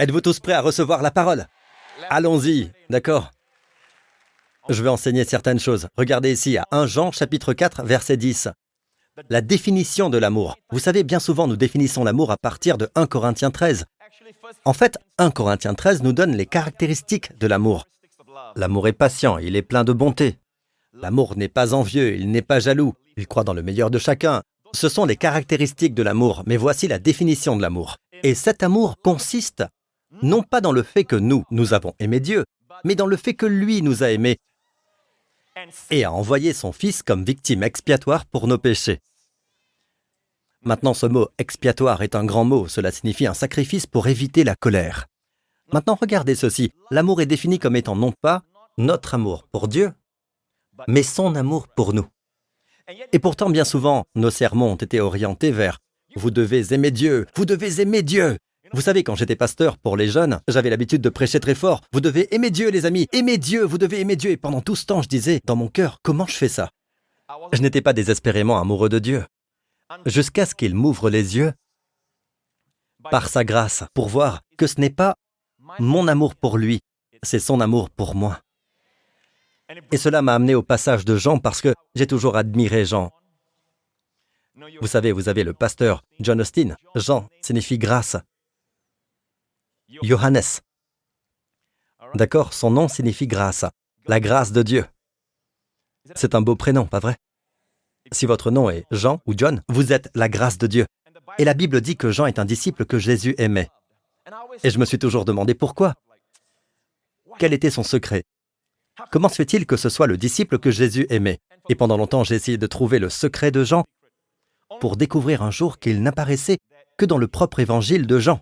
Êtes-vous tous prêts à recevoir la parole? Allons-y, d'accord Je vais enseigner certaines choses. Regardez ici à 1 Jean chapitre 4 verset 10. La définition de l'amour. Vous savez, bien souvent nous définissons l'amour à partir de 1 Corinthiens 13. En fait, 1 Corinthiens 13 nous donne les caractéristiques de l'amour. L'amour est patient, il est plein de bonté. L'amour n'est pas envieux, il n'est pas jaloux, il croit dans le meilleur de chacun. Ce sont les caractéristiques de l'amour, mais voici la définition de l'amour. Et cet amour consiste non pas dans le fait que nous, nous avons aimé Dieu, mais dans le fait que lui nous a aimés et a envoyé son Fils comme victime expiatoire pour nos péchés. Maintenant, ce mot expiatoire est un grand mot, cela signifie un sacrifice pour éviter la colère. Maintenant, regardez ceci, l'amour est défini comme étant non pas notre amour pour Dieu, mais son amour pour nous. Et pourtant, bien souvent, nos sermons ont été orientés vers ⁇ Vous devez aimer Dieu, vous devez aimer Dieu ⁇ Vous savez, quand j'étais pasteur pour les jeunes, j'avais l'habitude de prêcher très fort ⁇ Vous devez aimer Dieu, les amis, aimez Dieu, vous devez aimer Dieu ⁇ Et pendant tout ce temps, je disais, dans mon cœur, comment je fais ça? Je n'étais pas désespérément amoureux de Dieu jusqu'à ce qu'il m'ouvre les yeux par sa grâce pour voir que ce n'est pas mon amour pour lui, c'est son amour pour moi. Et cela m'a amené au passage de Jean parce que j'ai toujours admiré Jean. Vous savez, vous avez le pasteur John Austin. Jean signifie grâce. Johannes. D'accord, son nom signifie grâce. La grâce de Dieu. C'est un beau prénom, pas vrai? Si votre nom est Jean ou John, vous êtes la grâce de Dieu. Et la Bible dit que Jean est un disciple que Jésus aimait. Et je me suis toujours demandé pourquoi? Quel était son secret? Comment se fait-il que ce soit le disciple que Jésus aimait? Et pendant longtemps, j'ai essayé de trouver le secret de Jean pour découvrir un jour qu'il n'apparaissait que dans le propre évangile de Jean.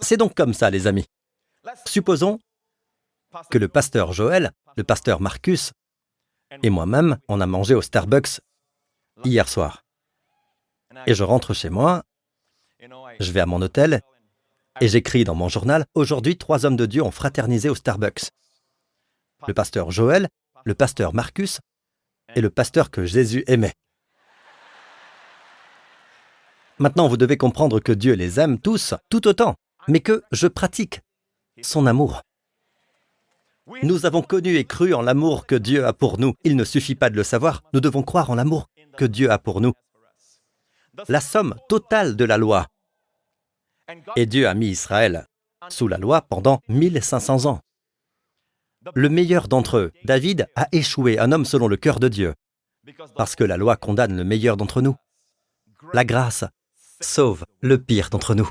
C'est donc comme ça, les amis. Supposons que le pasteur Joël, le pasteur Marcus et moi-même, on a mangé au Starbucks hier soir. Et je rentre chez moi, je vais à mon hôtel et j'écris dans mon journal, aujourd'hui trois hommes de Dieu ont fraternisé au Starbucks. Le pasteur Joël, le pasteur Marcus et le pasteur que Jésus aimait. Maintenant, vous devez comprendre que Dieu les aime tous, tout autant, mais que je pratique son amour. Nous avons connu et cru en l'amour que Dieu a pour nous. Il ne suffit pas de le savoir, nous devons croire en l'amour que Dieu a pour nous. La somme totale de la loi. Et Dieu a mis Israël sous la loi pendant 1500 ans. Le meilleur d'entre eux, David, a échoué, un homme selon le cœur de Dieu, parce que la loi condamne le meilleur d'entre nous. La grâce sauve le pire d'entre nous.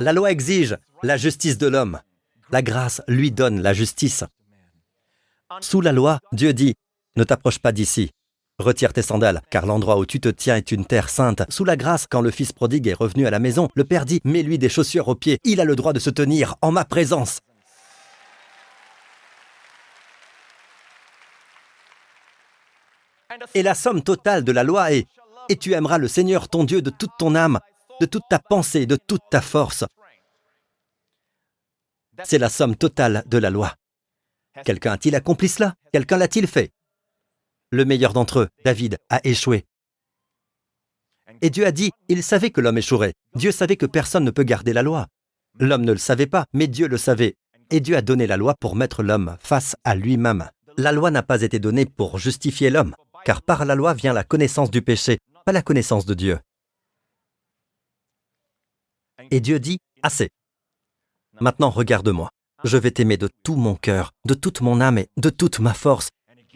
La loi exige la justice de l'homme. La grâce lui donne la justice. Sous la loi, Dieu dit, ne t'approche pas d'ici. Retire tes sandales, car l'endroit où tu te tiens est une terre sainte. Sous la grâce, quand le fils prodigue est revenu à la maison, le père dit, mets-lui des chaussures aux pieds. Il a le droit de se tenir en ma présence. Et la somme totale de la loi est, et tu aimeras le Seigneur ton Dieu de toute ton âme, de toute ta pensée, de toute ta force. C'est la somme totale de la loi. Quelqu'un a-t-il accompli cela? Quelqu'un l'a-t-il fait? Le meilleur d'entre eux, David, a échoué. Et Dieu a dit, il savait que l'homme échouerait. Dieu savait que personne ne peut garder la loi. L'homme ne le savait pas, mais Dieu le savait. Et Dieu a donné la loi pour mettre l'homme face à lui-même. La loi n'a pas été donnée pour justifier l'homme, car par la loi vient la connaissance du péché, pas la connaissance de Dieu. Et Dieu dit, assez. Maintenant regarde-moi. Je vais t'aimer de tout mon cœur, de toute mon âme et de toute ma force.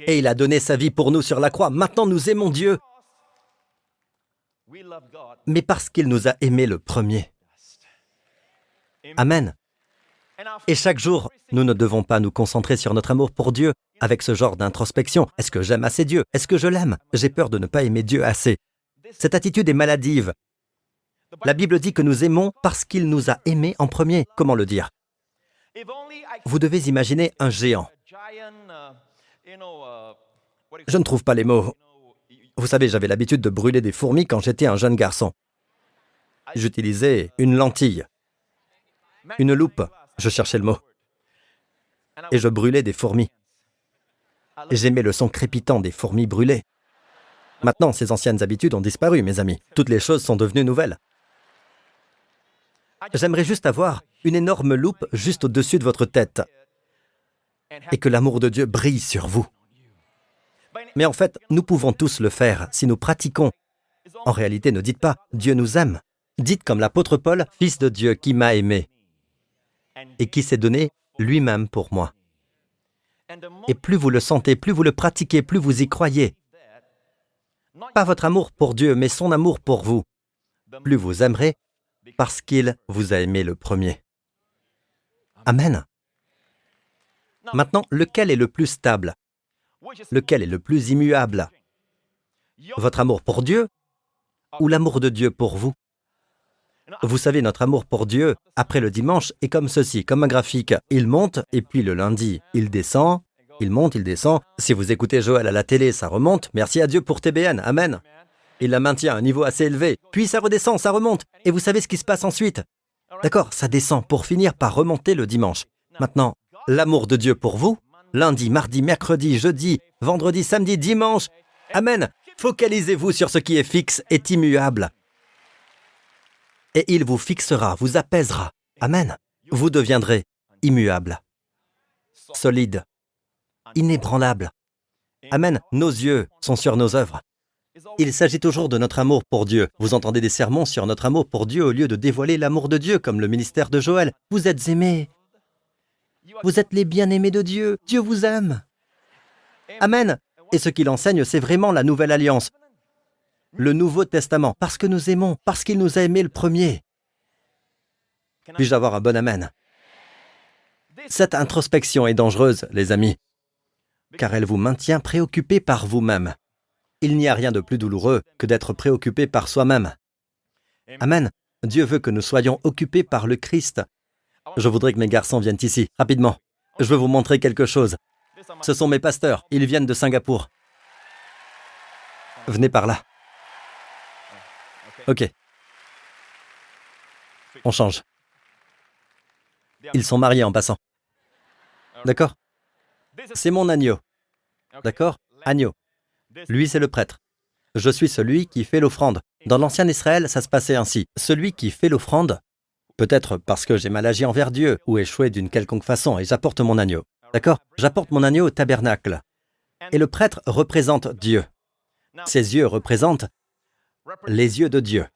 Et il a donné sa vie pour nous sur la croix. Maintenant nous aimons Dieu. Mais parce qu'il nous a aimés le premier. Amen. Et chaque jour, nous ne devons pas nous concentrer sur notre amour pour Dieu avec ce genre d'introspection. Est-ce que j'aime assez Dieu? Est-ce que je l'aime? J'ai peur de ne pas aimer Dieu assez. Cette attitude est maladive. La Bible dit que nous aimons parce qu'il nous a aimés en premier. Comment le dire? Vous devez imaginer un géant. Je ne trouve pas les mots. Vous savez, j'avais l'habitude de brûler des fourmis quand j'étais un jeune garçon. J'utilisais une lentille, une loupe, je cherchais le mot, et je brûlais des fourmis. J'aimais le son crépitant des fourmis brûlées. Maintenant, ces anciennes habitudes ont disparu, mes amis. Toutes les choses sont devenues nouvelles. J'aimerais juste avoir une énorme loupe juste au-dessus de votre tête et que l'amour de Dieu brille sur vous. Mais en fait, nous pouvons tous le faire si nous pratiquons. En réalité, ne dites pas ⁇ Dieu nous aime ⁇ Dites comme l'apôtre Paul, Fils de Dieu qui m'a aimé et qui s'est donné lui-même pour moi. Et plus vous le sentez, plus vous le pratiquez, plus vous y croyez. Pas votre amour pour Dieu, mais son amour pour vous. Plus vous aimerez parce qu'il vous a aimé le premier. Amen. Maintenant, lequel est le plus stable? Lequel est le plus immuable? Votre amour pour Dieu ou l'amour de Dieu pour vous? Vous savez, notre amour pour Dieu, après le dimanche, est comme ceci, comme un graphique. Il monte, et puis le lundi, il descend, il monte, il descend. Si vous écoutez Joël à la télé, ça remonte. Merci à Dieu pour TBN. Amen. Il la maintient à un niveau assez élevé. Puis ça redescend, ça remonte. Et vous savez ce qui se passe ensuite? D'accord, ça descend pour finir par remonter le dimanche. Maintenant, l'amour de Dieu pour vous, lundi, mardi, mercredi, jeudi, vendredi, samedi, dimanche. Amen. Focalisez-vous sur ce qui est fixe et immuable. Et il vous fixera, vous apaisera. Amen. Vous deviendrez immuable, solide, inébranlable. Amen. Nos yeux sont sur nos œuvres. Il s'agit toujours de notre amour pour Dieu. Vous entendez des sermons sur notre amour pour Dieu au lieu de dévoiler l'amour de Dieu comme le ministère de Joël. Vous êtes aimés. Vous êtes les bien-aimés de Dieu. Dieu vous aime. Amen. Et ce qu'il enseigne, c'est vraiment la nouvelle alliance. Le Nouveau Testament. Parce que nous aimons, parce qu'il nous a aimés le premier. Puis-je avoir un bon Amen? Cette introspection est dangereuse, les amis, car elle vous maintient préoccupé par vous-même. Il n'y a rien de plus douloureux que d'être préoccupé par soi-même. Amen. Dieu veut que nous soyons occupés par le Christ. Je voudrais que mes garçons viennent ici, rapidement. Je veux vous montrer quelque chose. Ce sont mes pasteurs, ils viennent de Singapour. Venez par là. Ok. On change. Ils sont mariés en passant. D'accord? C'est mon agneau. D'accord? Agneau. Lui, c'est le prêtre. Je suis celui qui fait l'offrande. Dans l'ancien Israël, ça se passait ainsi. Celui qui fait l'offrande, peut-être parce que j'ai mal agi envers Dieu ou échoué d'une quelconque façon et j'apporte mon agneau. D'accord? J'apporte mon agneau au tabernacle. Et le prêtre représente Dieu. Ses yeux représentent les yeux de Dieu.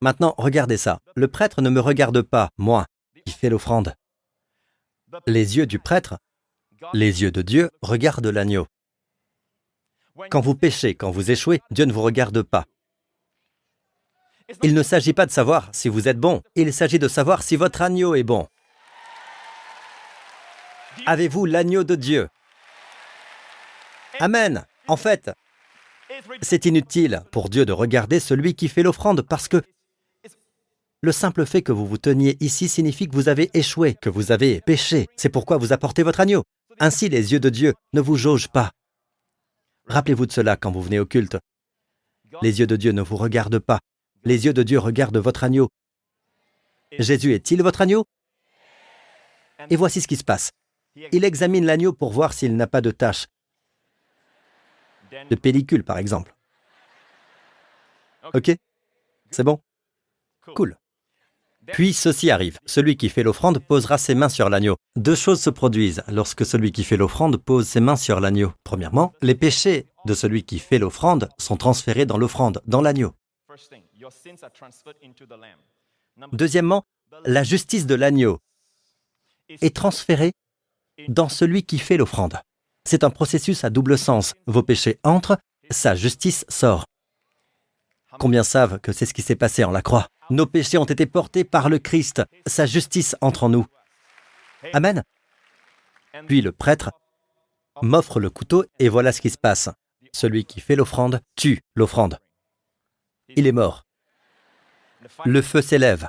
Maintenant, regardez ça. Le prêtre ne me regarde pas, moi, qui fais l'offrande. Les yeux du prêtre, les yeux de Dieu regardent l'agneau. Quand vous péchez, quand vous échouez, Dieu ne vous regarde pas. Il ne s'agit pas de savoir si vous êtes bon, il s'agit de savoir si votre agneau est bon. Avez-vous l'agneau de Dieu? Amen. En fait, c'est inutile pour Dieu de regarder celui qui fait l'offrande parce que le simple fait que vous vous teniez ici signifie que vous avez échoué, que vous avez péché. C'est pourquoi vous apportez votre agneau. Ainsi, les yeux de Dieu ne vous jaugent pas. Rappelez-vous de cela quand vous venez au culte. Les yeux de Dieu ne vous regardent pas. Les yeux de Dieu regardent votre agneau. Jésus est-il votre agneau? Et voici ce qui se passe. Il examine l'agneau pour voir s'il n'a pas de tache. De pellicule, par exemple. Ok? C'est bon? Cool. Puis ceci arrive. Celui qui fait l'offrande posera ses mains sur l'agneau. Deux choses se produisent lorsque celui qui fait l'offrande pose ses mains sur l'agneau. Premièrement, les péchés de celui qui fait l'offrande sont transférés dans l'offrande, dans l'agneau. Deuxièmement, la justice de l'agneau est transférée dans celui qui fait l'offrande. C'est un processus à double sens. Vos péchés entrent, sa justice sort. Combien savent que c'est ce qui s'est passé en la croix? Nos péchés ont été portés par le Christ. Sa justice entre en nous. Amen. Puis le prêtre m'offre le couteau et voilà ce qui se passe. Celui qui fait l'offrande tue l'offrande. Il est mort. Le feu s'élève.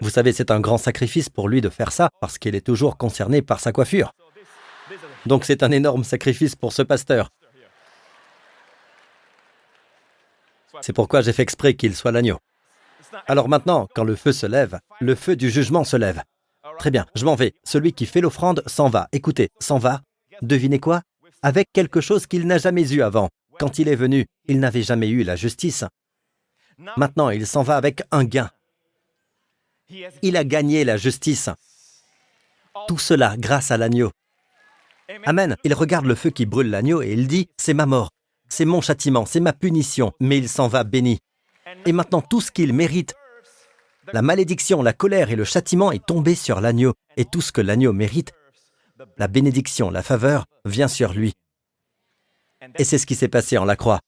Vous savez, c'est un grand sacrifice pour lui de faire ça parce qu'il est toujours concerné par sa coiffure. Donc c'est un énorme sacrifice pour ce pasteur. C'est pourquoi j'ai fait exprès qu'il soit l'agneau. Alors maintenant, quand le feu se lève, le feu du jugement se lève. Très bien, je m'en vais. Celui qui fait l'offrande s'en va. Écoutez, s'en va. Devinez quoi? Avec quelque chose qu'il n'a jamais eu avant. Quand il est venu, il n'avait jamais eu la justice. Maintenant, il s'en va avec un gain. Il a gagné la justice. Tout cela grâce à l'agneau. Amen. Il regarde le feu qui brûle l'agneau et il dit, c'est ma mort, c'est mon châtiment, c'est ma punition, mais il s'en va béni. Et maintenant tout ce qu'il mérite, la malédiction, la colère et le châtiment est tombé sur l'agneau, et tout ce que l'agneau mérite, la bénédiction, la faveur, vient sur lui. Et c'est ce qui s'est passé en la croix.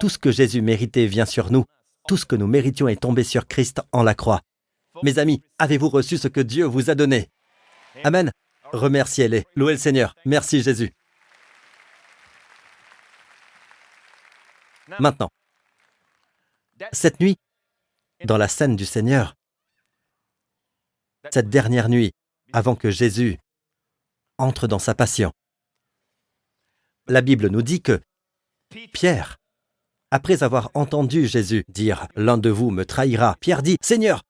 Tout ce que Jésus méritait vient sur nous. Tout ce que nous méritions est tombé sur Christ en la croix. Mes amis, avez-vous reçu ce que Dieu vous a donné? Amen. Remerciez-les. Louez le Seigneur. Merci Jésus. Maintenant, cette nuit, dans la scène du Seigneur, cette dernière nuit, avant que Jésus entre dans sa passion, la Bible nous dit que Pierre, après avoir entendu Jésus dire ⁇ L'un de vous me trahira ⁇ Pierre dit ⁇ Seigneur,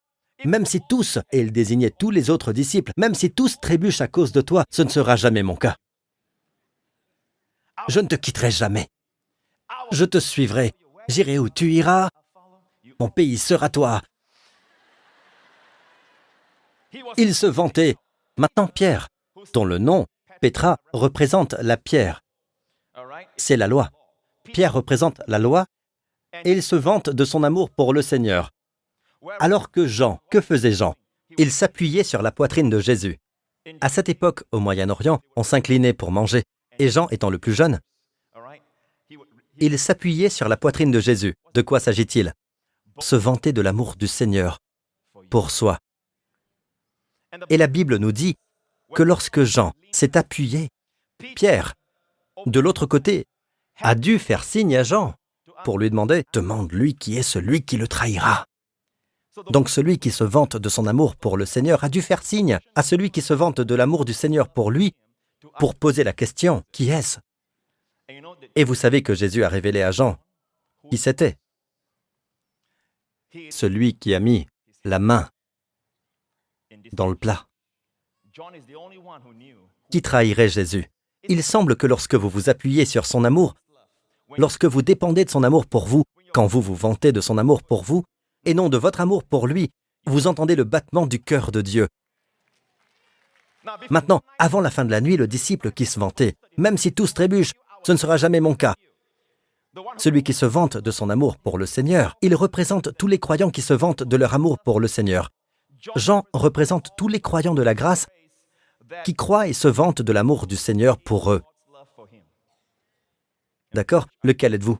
même si tous, et il désignait tous les autres disciples, même si tous trébuchent à cause de toi, ce ne sera jamais mon cas. Je ne te quitterai jamais. Je te suivrai. J'irai où tu iras. Mon pays sera toi. Il se vantait. Maintenant Pierre, dont le nom, Petra, représente la pierre. C'est la loi. Pierre représente la loi et il se vante de son amour pour le Seigneur. Alors que Jean, que faisait Jean? Il s'appuyait sur la poitrine de Jésus. À cette époque, au Moyen-Orient, on s'inclinait pour manger, et Jean étant le plus jeune, il s'appuyait sur la poitrine de Jésus. De quoi s'agit-il? Se vanter de l'amour du Seigneur pour soi. Et la Bible nous dit que lorsque Jean s'est appuyé, Pierre, de l'autre côté, a dû faire signe à Jean pour lui demander, demande lui qui est celui qui le trahira. Donc celui qui se vante de son amour pour le Seigneur a dû faire signe à celui qui se vante de l'amour du Seigneur pour lui pour poser la question, qui est-ce? Et vous savez que Jésus a révélé à Jean qui c'était. Celui qui a mis la main dans le plat. Qui trahirait Jésus? Il semble que lorsque vous vous appuyez sur son amour, lorsque vous dépendez de son amour pour vous, quand vous vous vantez de son amour pour vous, et non de votre amour pour lui, vous entendez le battement du cœur de Dieu. Maintenant, avant la fin de la nuit, le disciple qui se vantait, même si tous trébuchent, ce ne sera jamais mon cas. Celui qui se vante de son amour pour le Seigneur, il représente tous les croyants qui se vantent de leur amour pour le Seigneur. Jean représente tous les croyants de la grâce qui croient et se vantent de l'amour du Seigneur pour eux. D'accord? Lequel êtes-vous?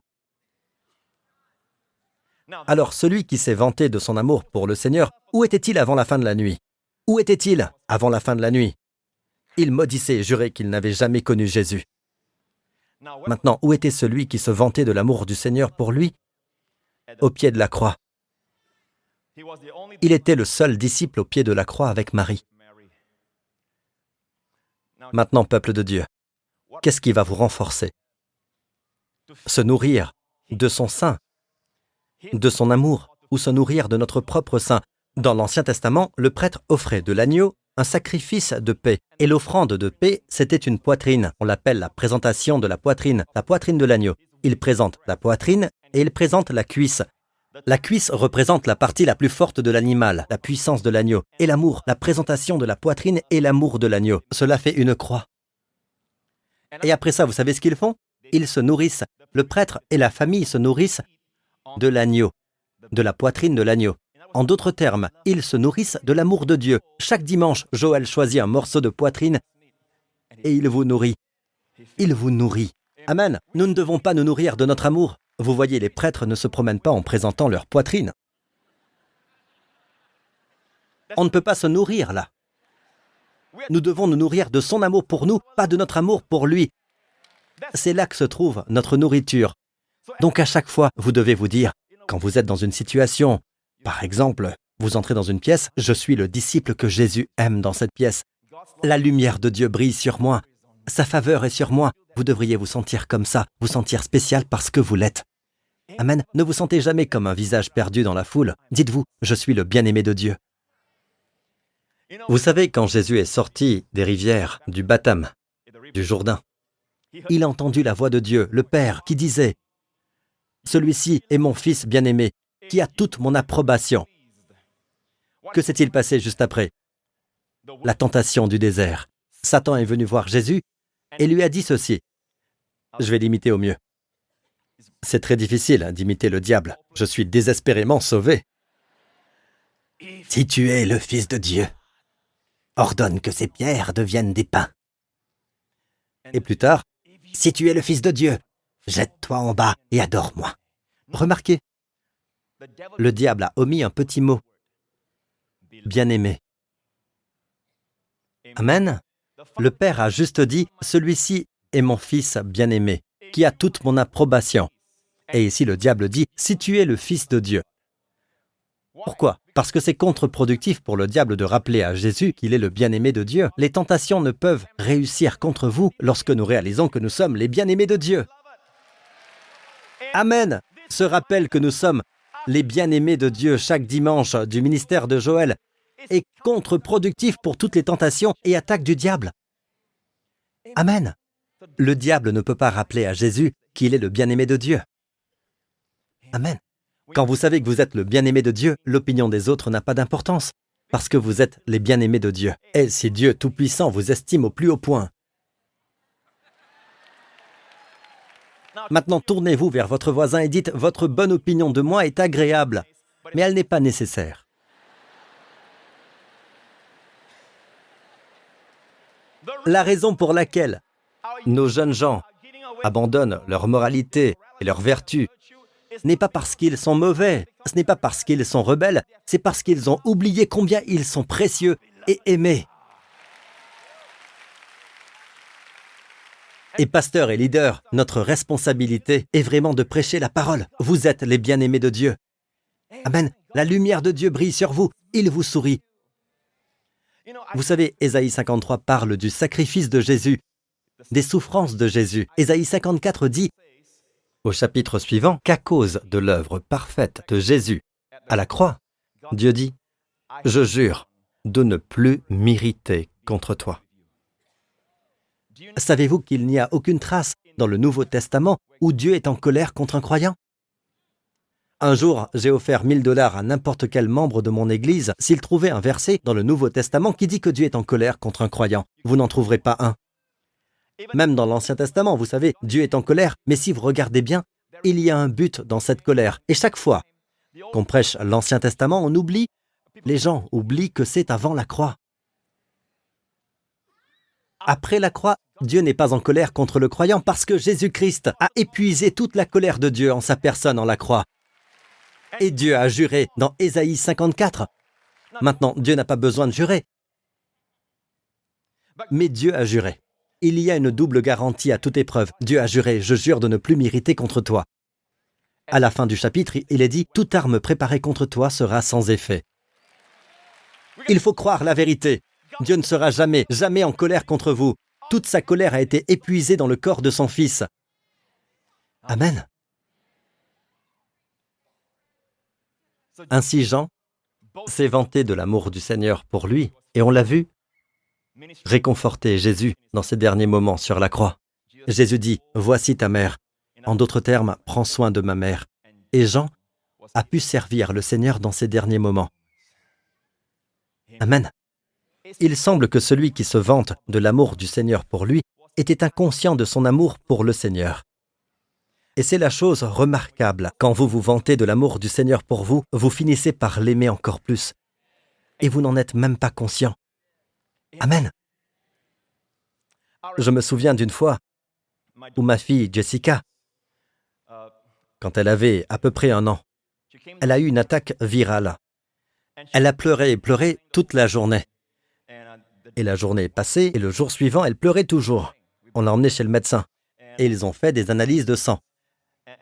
Alors celui qui s'est vanté de son amour pour le Seigneur, où était-il avant la fin de la nuit? Où était-il avant la fin de la nuit? Il maudissait et jurait qu'il n'avait jamais connu Jésus. Maintenant, où était celui qui se vantait de l'amour du Seigneur pour lui? Au pied de la croix. Il était le seul disciple au pied de la croix avec Marie. Maintenant, peuple de Dieu, qu'est-ce qui va vous renforcer? Se nourrir de son sein de son amour ou se nourrir de notre propre sein? Dans l'Ancien Testament, le prêtre offrait de l'agneau un sacrifice de paix. Et l'offrande de paix, c'était une poitrine. On l'appelle la présentation de la poitrine, la poitrine de l'agneau. Il présente la poitrine et il présente la cuisse. La cuisse représente la partie la plus forte de l'animal, la puissance de l'agneau, et l'amour, la présentation de la poitrine et l'amour de l'agneau. Cela fait une croix. Et après ça, vous savez ce qu'ils font? Ils se nourrissent. Le prêtre et la famille se nourrissent de l'agneau, de la poitrine de l'agneau. En d'autres termes, ils se nourrissent de l'amour de Dieu. Chaque dimanche, Joël choisit un morceau de poitrine et il vous nourrit. Il vous nourrit. Amen. Nous ne devons pas nous nourrir de notre amour. Vous voyez, les prêtres ne se promènent pas en présentant leur poitrine. On ne peut pas se nourrir là. Nous devons nous nourrir de son amour pour nous, pas de notre amour pour lui. C'est là que se trouve notre nourriture. Donc à chaque fois, vous devez vous dire, quand vous êtes dans une situation, par exemple, vous entrez dans une pièce, je suis le disciple que Jésus aime dans cette pièce. La lumière de Dieu brille sur moi. Sa faveur est sur moi. Vous devriez vous sentir comme ça, vous sentir spécial parce que vous l'êtes. Amen. Ne vous sentez jamais comme un visage perdu dans la foule. Dites-vous, je suis le bien-aimé de Dieu. Vous savez, quand Jésus est sorti des rivières, du baptême, du Jourdain, il a entendu la voix de Dieu, le Père, qui disait, Celui-ci est mon Fils bien-aimé, qui a toute mon approbation. Que s'est-il passé juste après? La tentation du désert. Satan est venu voir Jésus et lui a dit ceci. Je vais l'imiter au mieux. C'est très difficile d'imiter le diable. Je suis désespérément sauvé. Si tu es le Fils de Dieu, ordonne que ces pierres deviennent des pains. Et plus tard, si tu es le Fils de Dieu, jette-toi en bas et adore-moi. Remarquez, le diable a omis un petit mot. Bien-aimé. Amen. Le Père a juste dit, celui-ci est mon Fils bien-aimé, qui a toute mon approbation. Et ici le diable dit, si tu es le Fils de Dieu. Pourquoi? Parce que c'est contre-productif pour le diable de rappeler à Jésus qu'il est le bien-aimé de Dieu. Les tentations ne peuvent réussir contre vous lorsque nous réalisons que nous sommes les bien-aimés de Dieu. Amen. Ce rappel que nous sommes les bien-aimés de Dieu chaque dimanche du ministère de Joël est contre-productif pour toutes les tentations et attaques du diable. Amen. Le diable ne peut pas rappeler à Jésus qu'il est le bien-aimé de Dieu. Amen. Quand vous savez que vous êtes le bien-aimé de Dieu, l'opinion des autres n'a pas d'importance, parce que vous êtes les bien-aimés de Dieu. Et si Dieu Tout-Puissant vous estime au plus haut point, Maintenant, tournez-vous vers votre voisin et dites, votre bonne opinion de moi est agréable, mais elle n'est pas nécessaire. La raison pour laquelle nos jeunes gens abandonnent leur moralité et leur vertu n'est pas parce qu'ils sont mauvais, ce n'est pas parce qu'ils sont rebelles, c'est parce qu'ils ont oublié combien ils sont précieux et aimés. Et pasteur et leader, notre responsabilité est vraiment de prêcher la parole. Vous êtes les bien-aimés de Dieu. Amen. La lumière de Dieu brille sur vous. Il vous sourit. Vous savez, Ésaïe 53 parle du sacrifice de Jésus, des souffrances de Jésus. Ésaïe 54 dit au chapitre suivant qu'à cause de l'œuvre parfaite de Jésus à la croix, Dieu dit, Je jure de ne plus m'irriter contre toi. Savez-vous qu'il n'y a aucune trace dans le Nouveau Testament où Dieu est en colère contre un croyant? Un jour, j'ai offert 1000 dollars à n'importe quel membre de mon Église s'il trouvait un verset dans le Nouveau Testament qui dit que Dieu est en colère contre un croyant. Vous n'en trouverez pas un. Même dans l'Ancien Testament, vous savez, Dieu est en colère, mais si vous regardez bien, il y a un but dans cette colère. Et chaque fois qu'on prêche l'Ancien Testament, on oublie, les gens oublient que c'est avant la croix. Après la croix, Dieu n'est pas en colère contre le croyant parce que Jésus-Christ a épuisé toute la colère de Dieu en sa personne en la croix. Et Dieu a juré dans Ésaïe 54. Maintenant, Dieu n'a pas besoin de jurer. Mais Dieu a juré. Il y a une double garantie à toute épreuve. Dieu a juré, je jure de ne plus m'irriter contre toi. À la fin du chapitre, il est dit, toute arme préparée contre toi sera sans effet. Il faut croire la vérité. Dieu ne sera jamais, jamais en colère contre vous. Toute sa colère a été épuisée dans le corps de son Fils. Amen. Ainsi Jean s'est vanté de l'amour du Seigneur pour lui, et on l'a vu réconforter Jésus dans ses derniers moments sur la croix. Jésus dit, Voici ta mère. En d'autres termes, prends soin de ma mère. Et Jean a pu servir le Seigneur dans ses derniers moments. Amen. Il semble que celui qui se vante de l'amour du Seigneur pour lui était inconscient de son amour pour le Seigneur. Et c'est la chose remarquable. Quand vous vous vantez de l'amour du Seigneur pour vous, vous finissez par l'aimer encore plus. Et vous n'en êtes même pas conscient. Amen. Je me souviens d'une fois où ma fille Jessica, quand elle avait à peu près un an, elle a eu une attaque virale. Elle a pleuré et pleuré toute la journée. Et la journée est passée et le jour suivant, elle pleurait toujours. On l'a emmenée chez le médecin et ils ont fait des analyses de sang.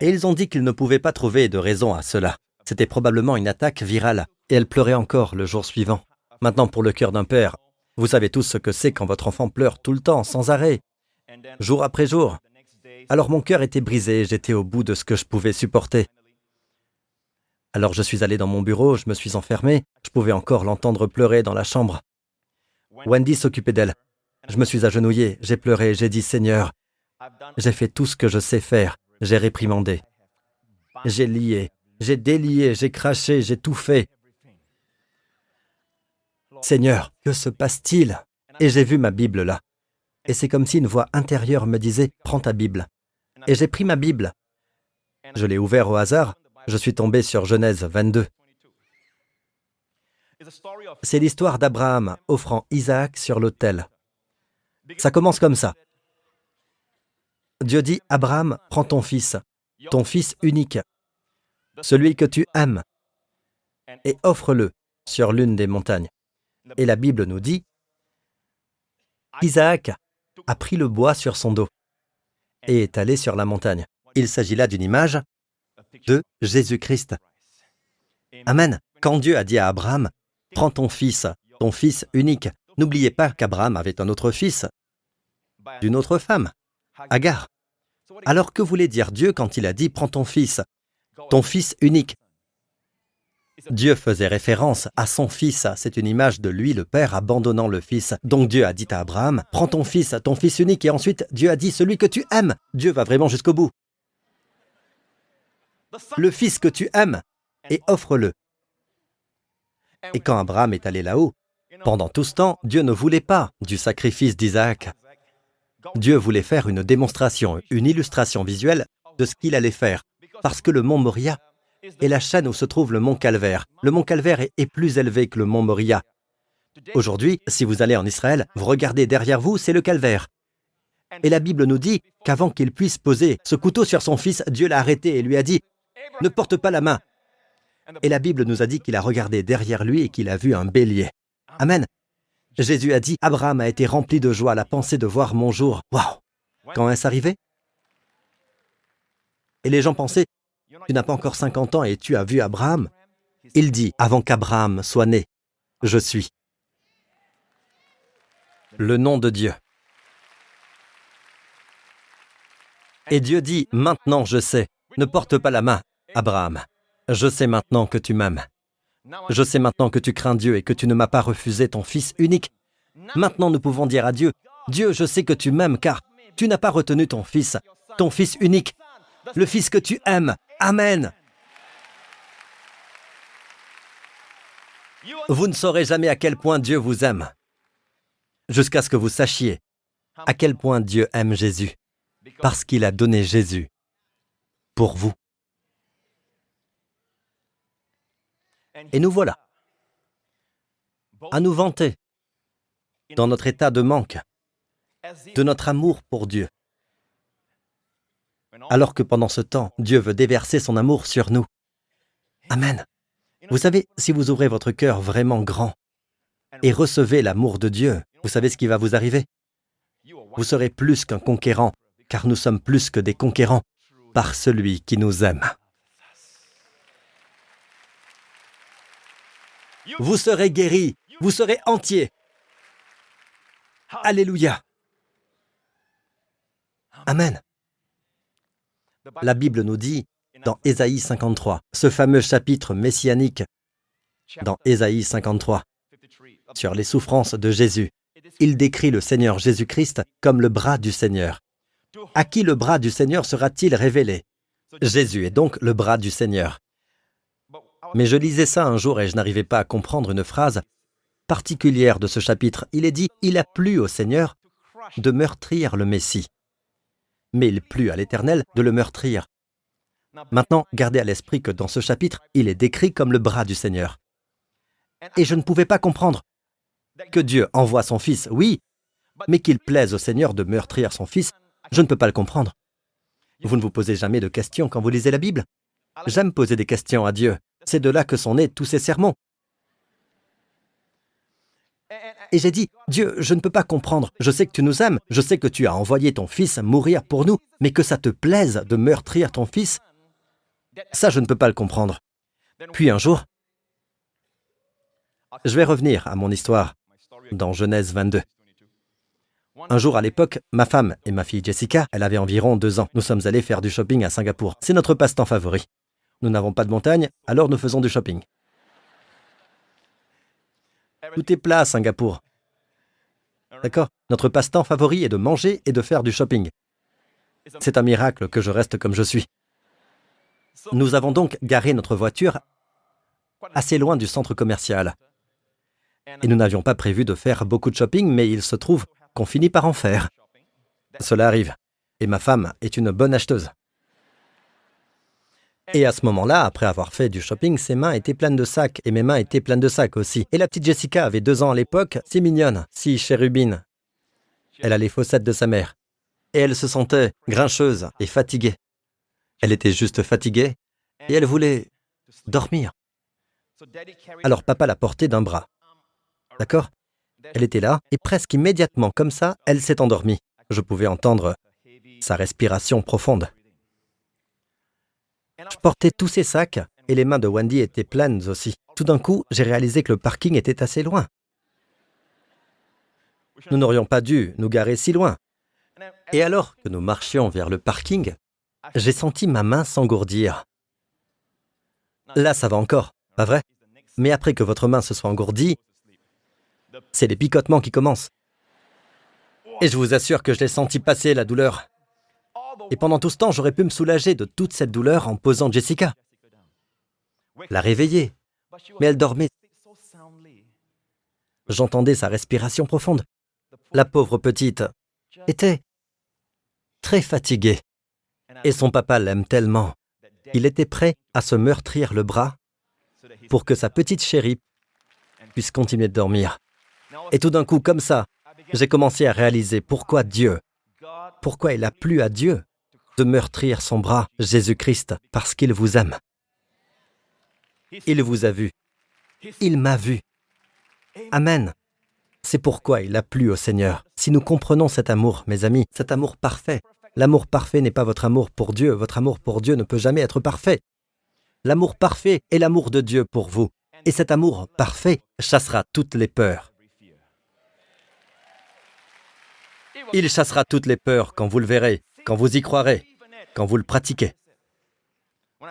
Et ils ont dit qu'ils ne pouvaient pas trouver de raison à cela. C'était probablement une attaque virale et elle pleurait encore le jour suivant. Maintenant, pour le cœur d'un père, vous savez tous ce que c'est quand votre enfant pleure tout le temps, sans arrêt, jour après jour. Alors mon cœur était brisé, j'étais au bout de ce que je pouvais supporter. Alors je suis allé dans mon bureau, je me suis enfermé, je pouvais encore l'entendre pleurer dans la chambre. Wendy s'occupait d'elle. Je me suis agenouillé, j'ai pleuré, j'ai dit Seigneur, J'ai fait tout ce que je sais faire. J'ai réprimandé. J'ai lié. J'ai délié. J'ai craché. J'ai tout fait. Seigneur, que se passe-t-il? Et j'ai vu ma Bible là. Et c'est comme si une voix intérieure me disait, prends ta Bible. Et j'ai pris ma Bible. Je l'ai ouvert au hasard. Je suis tombé sur Genèse 22. C'est l'histoire d'Abraham offrant Isaac sur l'autel. Ça commence comme ça. Dieu dit, Abraham, prends ton fils, ton fils unique, celui que tu aimes, et offre-le sur l'une des montagnes. Et la Bible nous dit, Isaac a pris le bois sur son dos et est allé sur la montagne. Il s'agit là d'une image de Jésus-Christ. Amen. Quand Dieu a dit à Abraham, Prends ton fils, ton fils unique. N'oubliez pas qu'Abraham avait un autre fils, d'une autre femme, Agar. Alors que voulait dire Dieu quand il a dit Prends ton fils, ton fils unique? Dieu faisait référence à son fils, c'est une image de lui, le Père, abandonnant le Fils. Donc Dieu a dit à Abraham, prends ton fils, ton fils unique, et ensuite Dieu a dit, celui que tu aimes. Dieu va vraiment jusqu'au bout. Le fils que tu aimes, et offre-le. Et quand Abraham est allé là-haut, pendant tout ce temps, Dieu ne voulait pas du sacrifice d'Isaac. Dieu voulait faire une démonstration, une illustration visuelle de ce qu'il allait faire, parce que le mont Moria est la chaîne où se trouve le mont Calvaire. Le mont Calvaire est plus élevé que le mont Moria. Aujourd'hui, si vous allez en Israël, vous regardez derrière vous, c'est le Calvaire. Et la Bible nous dit qu'avant qu'il puisse poser ce couteau sur son fils, Dieu l'a arrêté et lui a dit, ne porte pas la main, et la Bible nous a dit qu'il a regardé derrière lui et qu'il a vu un bélier. Amen. Jésus a dit, Abraham a été rempli de joie à la pensée de voir mon jour. Waouh Quand est-ce arrivé? Et les gens pensaient, tu n'as pas encore 50 ans et tu as vu Abraham? Il dit, avant qu'Abraham soit né, je suis. Le nom de Dieu. Et Dieu dit, maintenant je sais, ne porte pas la main, Abraham. Je sais maintenant que tu m'aimes. Je sais maintenant que tu crains Dieu et que tu ne m'as pas refusé ton Fils unique. Maintenant nous pouvons dire à Dieu, Dieu, je sais que tu m'aimes car tu n'as pas retenu ton Fils, ton Fils unique, le Fils que tu aimes. Amen. Vous ne saurez jamais à quel point Dieu vous aime, jusqu'à ce que vous sachiez à quel point Dieu aime Jésus, parce qu'il a donné Jésus pour vous. Et nous voilà à nous vanter dans notre état de manque de notre amour pour Dieu. Alors que pendant ce temps, Dieu veut déverser son amour sur nous. Amen. Vous savez, si vous ouvrez votre cœur vraiment grand et recevez l'amour de Dieu, vous savez ce qui va vous arriver? Vous serez plus qu'un conquérant, car nous sommes plus que des conquérants par celui qui nous aime. Vous serez guéri, vous serez entier. Alléluia. Amen. La Bible nous dit dans Ésaïe 53, ce fameux chapitre messianique dans Ésaïe 53, sur les souffrances de Jésus, il décrit le Seigneur Jésus-Christ comme le bras du Seigneur. À qui le bras du Seigneur sera-t-il révélé? Jésus est donc le bras du Seigneur. Mais je lisais ça un jour et je n'arrivais pas à comprendre une phrase particulière de ce chapitre. Il est dit, il a plu au Seigneur de meurtrir le Messie. Mais il plut à l'Éternel de le meurtrir. Maintenant, gardez à l'esprit que dans ce chapitre, il est décrit comme le bras du Seigneur. Et je ne pouvais pas comprendre que Dieu envoie son Fils, oui, mais qu'il plaise au Seigneur de meurtrir son Fils, je ne peux pas le comprendre. Vous ne vous posez jamais de questions quand vous lisez la Bible J'aime poser des questions à Dieu. C'est de là que sont nés tous ces sermons. Et j'ai dit, Dieu, je ne peux pas comprendre. Je sais que tu nous aimes, je sais que tu as envoyé ton fils mourir pour nous, mais que ça te plaise de meurtrir ton fils, ça, je ne peux pas le comprendre. Puis un jour, je vais revenir à mon histoire dans Genèse 22. Un jour à l'époque, ma femme et ma fille Jessica, elle avait environ deux ans, nous sommes allés faire du shopping à Singapour. C'est notre passe-temps favori. Nous n'avons pas de montagne, alors nous faisons du shopping. Tout est plat à Singapour. D'accord? Notre passe-temps favori est de manger et de faire du shopping. C'est un miracle que je reste comme je suis. Nous avons donc garé notre voiture assez loin du centre commercial. Et nous n'avions pas prévu de faire beaucoup de shopping, mais il se trouve qu'on finit par en faire. Cela arrive. Et ma femme est une bonne acheteuse. Et à ce moment-là, après avoir fait du shopping, ses mains étaient pleines de sacs et mes mains étaient pleines de sacs aussi. Et la petite Jessica avait deux ans à l'époque, si mignonne, si chérubine. Elle a les fossettes de sa mère. Et elle se sentait grincheuse et fatiguée. Elle était juste fatiguée et elle voulait dormir. Alors papa l'a portée d'un bras. D'accord? Elle était là et presque immédiatement, comme ça, elle s'est endormie. Je pouvais entendre sa respiration profonde. Je portais tous ces sacs et les mains de Wendy étaient pleines aussi. Tout d'un coup, j'ai réalisé que le parking était assez loin. Nous n'aurions pas dû nous garer si loin. Et alors que nous marchions vers le parking, j'ai senti ma main s'engourdir. Là, ça va encore, pas vrai? Mais après que votre main se soit engourdie, c'est les picotements qui commencent. Et je vous assure que je l'ai senti passer, la douleur. Et pendant tout ce temps, j'aurais pu me soulager de toute cette douleur en posant Jessica. La réveiller. Mais elle dormait. J'entendais sa respiration profonde. La pauvre petite était très fatiguée. Et son papa l'aime tellement. Il était prêt à se meurtrir le bras pour que sa petite chérie puisse continuer de dormir. Et tout d'un coup, comme ça, j'ai commencé à réaliser pourquoi Dieu, pourquoi il a plu à Dieu de meurtrir son bras, Jésus-Christ, parce qu'il vous aime. Il vous a vu. Il m'a vu. Amen. C'est pourquoi il a plu au Seigneur. Si nous comprenons cet amour, mes amis, cet amour parfait, l'amour parfait n'est pas votre amour pour Dieu, votre amour pour Dieu ne peut jamais être parfait. L'amour parfait est l'amour de Dieu pour vous, et cet amour parfait chassera toutes les peurs. Il chassera toutes les peurs quand vous le verrez, quand vous y croirez, quand vous le pratiquez.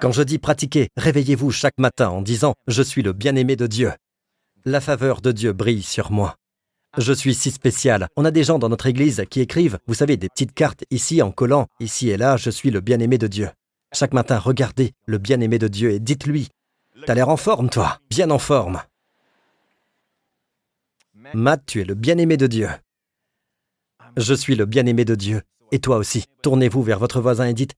Quand je dis pratiquer, réveillez-vous chaque matin en disant ⁇ Je suis le bien-aimé de Dieu ⁇ La faveur de Dieu brille sur moi. Je suis si spécial. On a des gens dans notre église qui écrivent, vous savez, des petites cartes ici en collant, ici et là, je suis le bien-aimé de Dieu. Chaque matin, regardez le bien-aimé de Dieu et dites-lui, T'as l'air en forme, toi, bien en forme. Matt, tu es le bien-aimé de Dieu. Je suis le bien-aimé de Dieu. Et toi aussi, tournez-vous vers votre voisin et dites,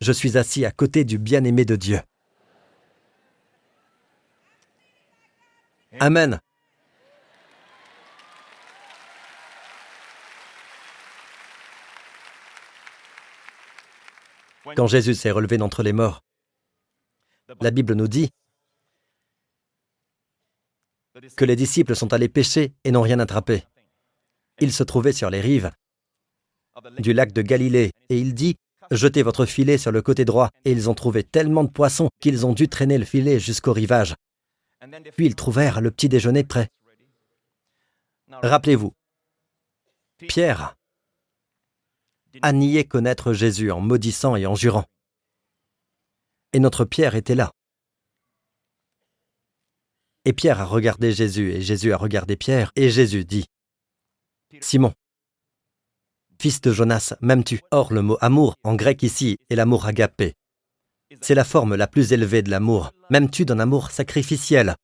Je suis assis à côté du bien-aimé de Dieu. Amen. Quand Jésus s'est relevé d'entre les morts, la Bible nous dit que les disciples sont allés pêcher et n'ont rien attrapé. Ils se trouvaient sur les rives du lac de Galilée et il dit Jetez votre filet sur le côté droit. Et ils ont trouvé tellement de poissons qu'ils ont dû traîner le filet jusqu'au rivage. Puis ils trouvèrent le petit déjeuner prêt. Rappelez-vous, Pierre a nié connaître Jésus en maudissant et en jurant. Et notre Pierre était là. Et Pierre a regardé Jésus, et Jésus a regardé Pierre, et Jésus dit, Simon, fils de Jonas, m'aimes-tu? Or, le mot amour, en grec ici, est l'amour agapé. C'est la forme la plus élevée de l'amour. M'aimes-tu d'un amour sacrificiel?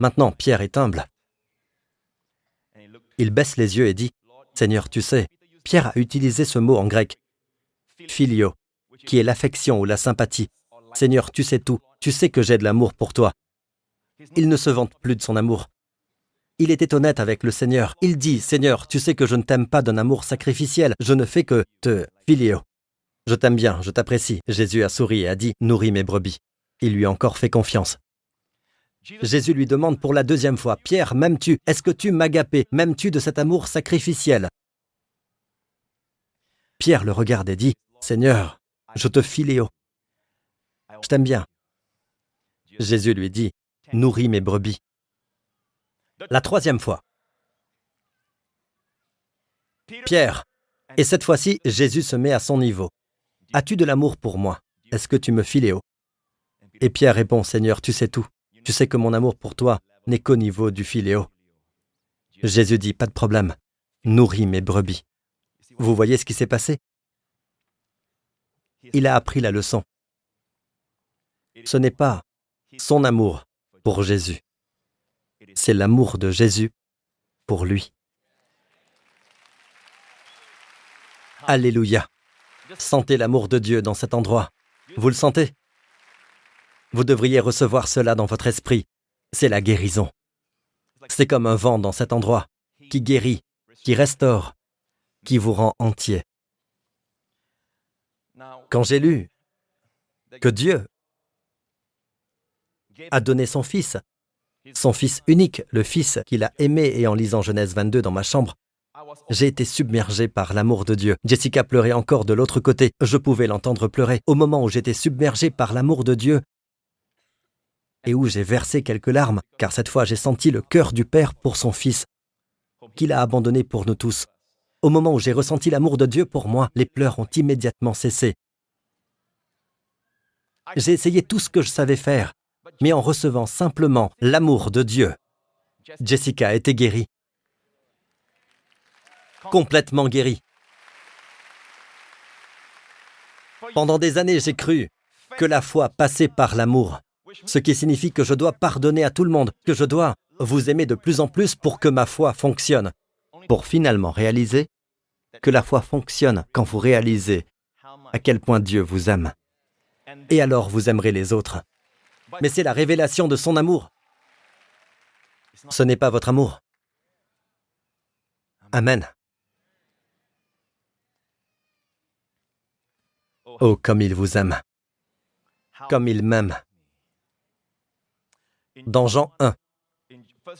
Maintenant, Pierre est humble. Il baisse les yeux et dit, Seigneur, tu sais, Pierre a utilisé ce mot en grec, filio, qui est l'affection ou la sympathie. Seigneur, tu sais tout, tu sais que j'ai de l'amour pour toi. Il ne se vante plus de son amour. Il était honnête avec le Seigneur. Il dit, Seigneur, tu sais que je ne t'aime pas d'un amour sacrificiel, je ne fais que te filio. Je t'aime bien, je t'apprécie. Jésus a souri et a dit, nourris mes brebis. Il lui a encore fait confiance. Jésus lui demande pour la deuxième fois, Pierre, m'aimes-tu? Est-ce que tu m'agapes M'aimes-tu de cet amour sacrificiel? Pierre le regarde et dit, Seigneur, je te filéo. Je t'aime bien. Jésus lui dit, Nourris mes brebis. La troisième fois. Pierre, et cette fois-ci, Jésus se met à son niveau. As-tu de l'amour pour moi? Est-ce que tu me filéo Et Pierre répond, Seigneur, tu sais tout. Tu sais que mon amour pour toi n'est qu'au niveau du filéo. Jésus dit, pas de problème. Nourris mes brebis. Vous voyez ce qui s'est passé? Il a appris la leçon. Ce n'est pas son amour pour Jésus, c'est l'amour de Jésus pour lui. Alléluia. Sentez l'amour de Dieu dans cet endroit. Vous le sentez? Vous devriez recevoir cela dans votre esprit. C'est la guérison. C'est comme un vent dans cet endroit qui guérit, qui restaure, qui vous rend entier. Quand j'ai lu que Dieu a donné son Fils, son Fils unique, le Fils qu'il a aimé, et en lisant Genèse 22 dans ma chambre, j'ai été submergé par l'amour de Dieu. Jessica pleurait encore de l'autre côté. Je pouvais l'entendre pleurer. Au moment où j'étais submergé par l'amour de Dieu et où j'ai versé quelques larmes, car cette fois j'ai senti le cœur du Père pour son Fils, qu'il a abandonné pour nous tous. Au moment où j'ai ressenti l'amour de Dieu pour moi, les pleurs ont immédiatement cessé. J'ai essayé tout ce que je savais faire, mais en recevant simplement l'amour de Dieu, Jessica été guérie complètement guéri. Pendant des années, j'ai cru que la foi passait par l'amour, ce qui signifie que je dois pardonner à tout le monde, que je dois vous aimer de plus en plus pour que ma foi fonctionne, pour finalement réaliser que la foi fonctionne quand vous réalisez à quel point Dieu vous aime. Et alors vous aimerez les autres. Mais c'est la révélation de son amour. Ce n'est pas votre amour. Amen. Oh, comme il vous aime, comme il m'aime. Dans Jean 1,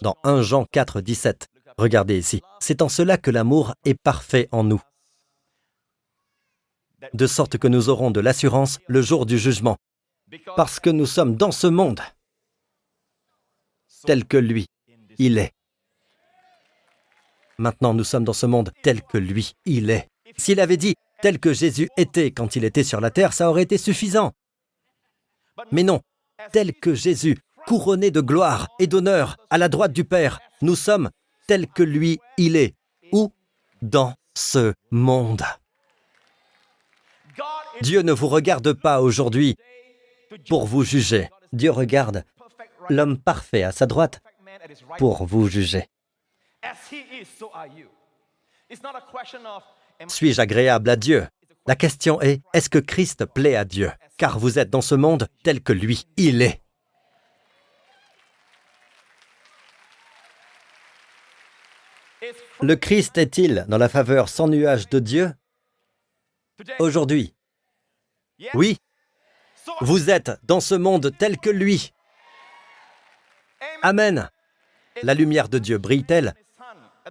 dans 1 Jean 4, 17, regardez ici, c'est en cela que l'amour est parfait en nous, de sorte que nous aurons de l'assurance le jour du jugement, parce que nous sommes dans ce monde tel que lui, il est. Maintenant, nous sommes dans ce monde tel que lui, il est. S'il avait dit tel que Jésus était quand il était sur la terre, ça aurait été suffisant. Mais non, tel que Jésus, couronné de gloire et d'honneur à la droite du Père, nous sommes tel que lui, il est. Où? Dans ce monde. Dieu ne vous regarde pas aujourd'hui pour vous juger. Dieu regarde l'homme parfait à sa droite pour vous juger. Suis-je agréable à Dieu? La question est, est-ce que Christ plaît à Dieu? Car vous êtes dans ce monde tel que lui, il est. Le Christ est-il dans la faveur sans nuage de Dieu? Aujourd'hui. Oui. Vous êtes dans ce monde tel que lui. Amen. La lumière de Dieu brille-t-elle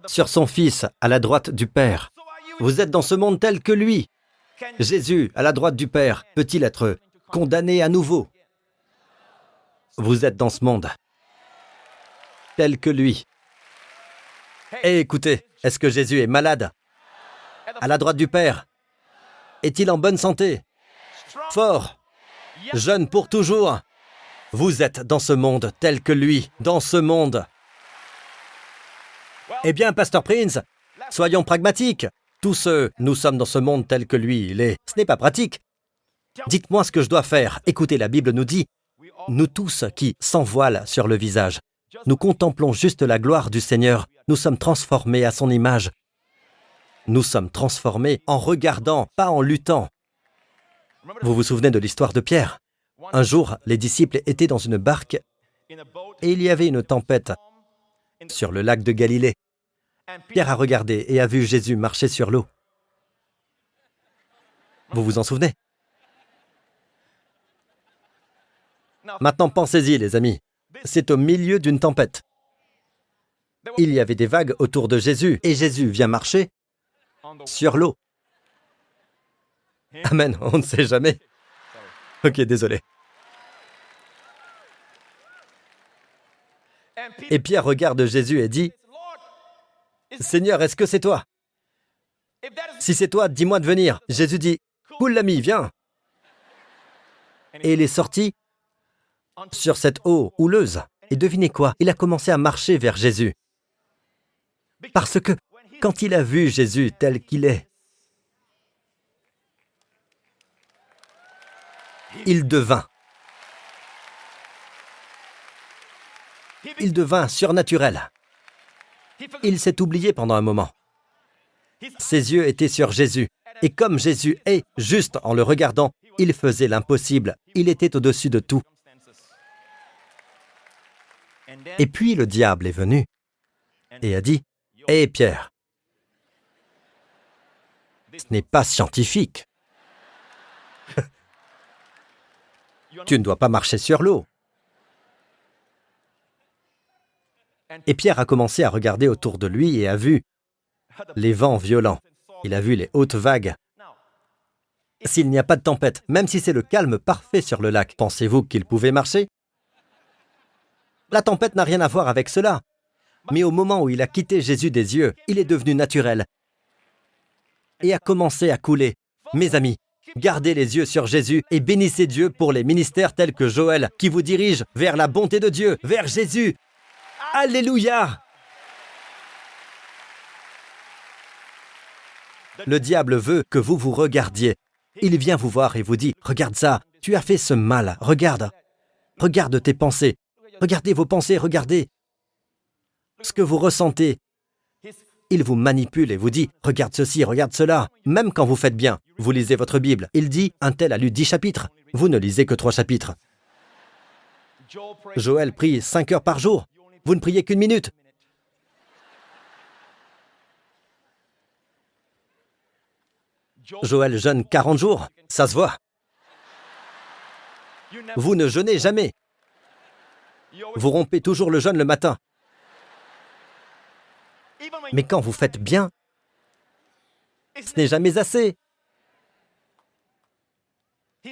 sur son Fils à la droite du Père vous êtes dans ce monde tel que lui. Jésus, à la droite du Père, peut-il être condamné à nouveau? Vous êtes dans ce monde tel que lui. Et écoutez, est-ce que Jésus est malade? À la droite du Père Est-il en bonne santé? Fort Jeune pour toujours Vous êtes dans ce monde tel que lui, dans ce monde. Eh bien, Pasteur Prince, soyons pragmatiques. Tous ceux, nous sommes dans ce monde tel que lui, il est. Ce n'est pas pratique. Dites-moi ce que je dois faire. Écoutez, la Bible nous dit, nous tous qui, sans voile sur le visage, nous contemplons juste la gloire du Seigneur, nous sommes transformés à son image. Nous sommes transformés en regardant, pas en luttant. Vous vous souvenez de l'histoire de Pierre? Un jour, les disciples étaient dans une barque et il y avait une tempête sur le lac de Galilée. Pierre a regardé et a vu Jésus marcher sur l'eau. Vous vous en souvenez? Maintenant pensez-y, les amis. C'est au milieu d'une tempête. Il y avait des vagues autour de Jésus et Jésus vient marcher sur l'eau. Amen, on ne sait jamais. Ok, désolé. Et Pierre regarde Jésus et dit, Seigneur, est-ce que c'est toi? Si c'est toi, dis-moi de venir. Jésus dit, Cool l'ami, viens. Et il est sorti sur cette eau houleuse. Et devinez quoi? Il a commencé à marcher vers Jésus. Parce que quand il a vu Jésus tel qu'il est, il devint. Il devint surnaturel. Il s'est oublié pendant un moment. Ses yeux étaient sur Jésus. Et comme Jésus est juste en le regardant, il faisait l'impossible. Il était au-dessus de tout. Et puis le diable est venu et a dit, Hé Pierre, ce n'est pas scientifique. Tu ne dois pas marcher sur l'eau. Et Pierre a commencé à regarder autour de lui et a vu les vents violents. Il a vu les hautes vagues. S'il n'y a pas de tempête, même si c'est le calme parfait sur le lac, pensez-vous qu'il pouvait marcher? La tempête n'a rien à voir avec cela. Mais au moment où il a quitté Jésus des yeux, il est devenu naturel et a commencé à couler. Mes amis, gardez les yeux sur Jésus et bénissez Dieu pour les ministères tels que Joël, qui vous dirigent vers la bonté de Dieu, vers Jésus. Alléluia Le diable veut que vous vous regardiez. Il vient vous voir et vous dit, regarde ça, tu as fait ce mal, regarde. Regarde tes pensées. Regardez vos pensées, regardez. Ce que vous ressentez. Il vous manipule et vous dit, regarde ceci, regarde cela. Même quand vous faites bien, vous lisez votre Bible. Il dit, un tel a lu dix chapitres. Vous ne lisez que trois chapitres. Joël prie cinq heures par jour. Vous ne priez qu'une minute. Joël jeûne 40 jours, ça se voit. Vous ne jeûnez jamais. Vous rompez toujours le jeûne le matin. Mais quand vous faites bien, ce n'est jamais assez.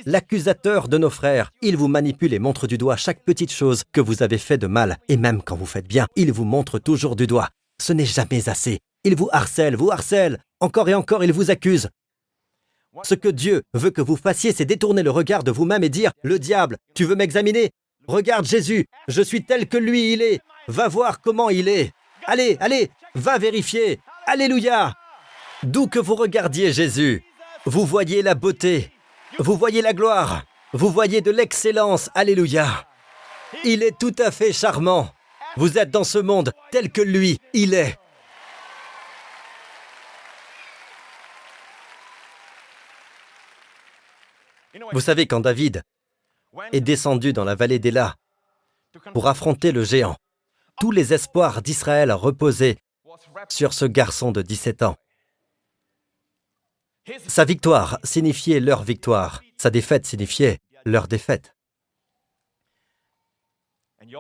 L'accusateur de nos frères, il vous manipule et montre du doigt chaque petite chose que vous avez fait de mal, et même quand vous faites bien, il vous montre toujours du doigt. Ce n'est jamais assez. Il vous harcèle, vous harcèle, encore et encore il vous accuse. Ce que Dieu veut que vous fassiez, c'est détourner le regard de vous-même et dire, le diable, tu veux m'examiner? Regarde Jésus, je suis tel que lui il est, va voir comment il est. Allez, allez, va vérifier. Alléluia. D'où que vous regardiez Jésus, vous voyez la beauté, vous voyez la gloire, vous voyez de l'excellence. Alléluia. Il est tout à fait charmant. Vous êtes dans ce monde tel que lui, il est. Vous savez, quand David est descendu dans la vallée d'Éla pour affronter le géant, tous les espoirs d'Israël reposaient sur ce garçon de 17 ans. Sa victoire signifiait leur victoire, sa défaite signifiait leur défaite.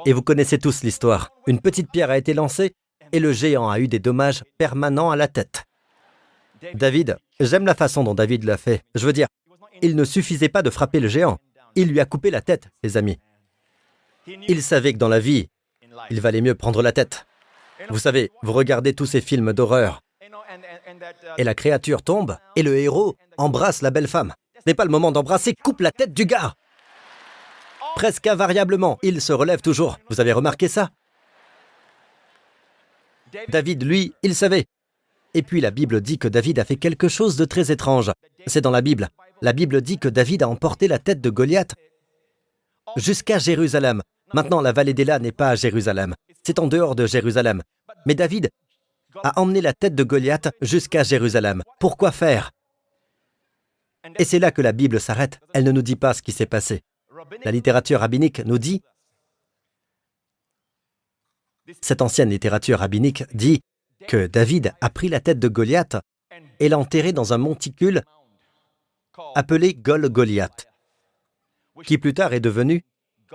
Et vous connaissez tous l'histoire. Une petite pierre a été lancée et le géant a eu des dommages permanents à la tête. David, j'aime la façon dont David l'a fait. Je veux dire, il ne suffisait pas de frapper le géant. Il lui a coupé la tête, les amis. Il savait que dans la vie, il valait mieux prendre la tête. Vous savez, vous regardez tous ces films d'horreur, et la créature tombe, et le héros embrasse la belle femme. Ce n'est pas le moment d'embrasser, coupe la tête du gars. Presque invariablement, il se relève toujours. Vous avez remarqué ça? David, lui, il savait. Et puis la Bible dit que David a fait quelque chose de très étrange. C'est dans la Bible. La Bible dit que David a emporté la tête de Goliath jusqu'à Jérusalem. Maintenant, la vallée d'Éla n'est pas à Jérusalem. C'est en dehors de Jérusalem. Mais David a emmené la tête de Goliath jusqu'à Jérusalem. Pourquoi faire? Et c'est là que la Bible s'arrête. Elle ne nous dit pas ce qui s'est passé. La littérature rabbinique nous dit, cette ancienne littérature rabbinique dit que David a pris la tête de Goliath et l'a enterrée dans un monticule appelé Gol-Goliath, qui plus tard est devenu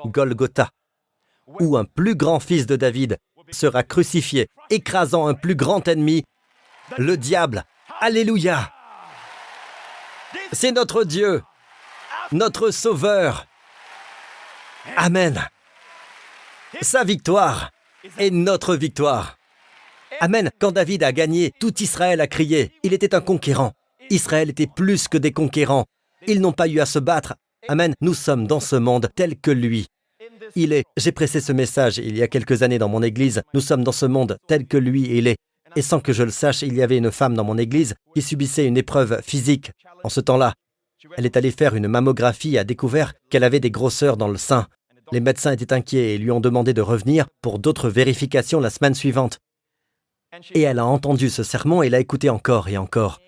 Golgotha, où un plus grand fils de David sera crucifié, écrasant un plus grand ennemi, le diable. Alléluia. C'est notre Dieu, notre Sauveur. Amen. Sa victoire est notre victoire. Amen. Quand David a gagné, tout Israël a crié. Il était un conquérant. Israël était plus que des conquérants. Ils n'ont pas eu à se battre. Amen. Nous sommes dans ce monde tel que lui. Il est. J'ai pressé ce message il y a quelques années dans mon église. Nous sommes dans ce monde tel que lui il est. Et sans que je le sache, il y avait une femme dans mon église qui subissait une épreuve physique en ce temps-là. Elle est allée faire une mammographie et a découvert qu'elle avait des grosseurs dans le sein. Les médecins étaient inquiets et lui ont demandé de revenir pour d'autres vérifications la semaine suivante. Et elle a entendu ce sermon et l'a écouté encore et encore.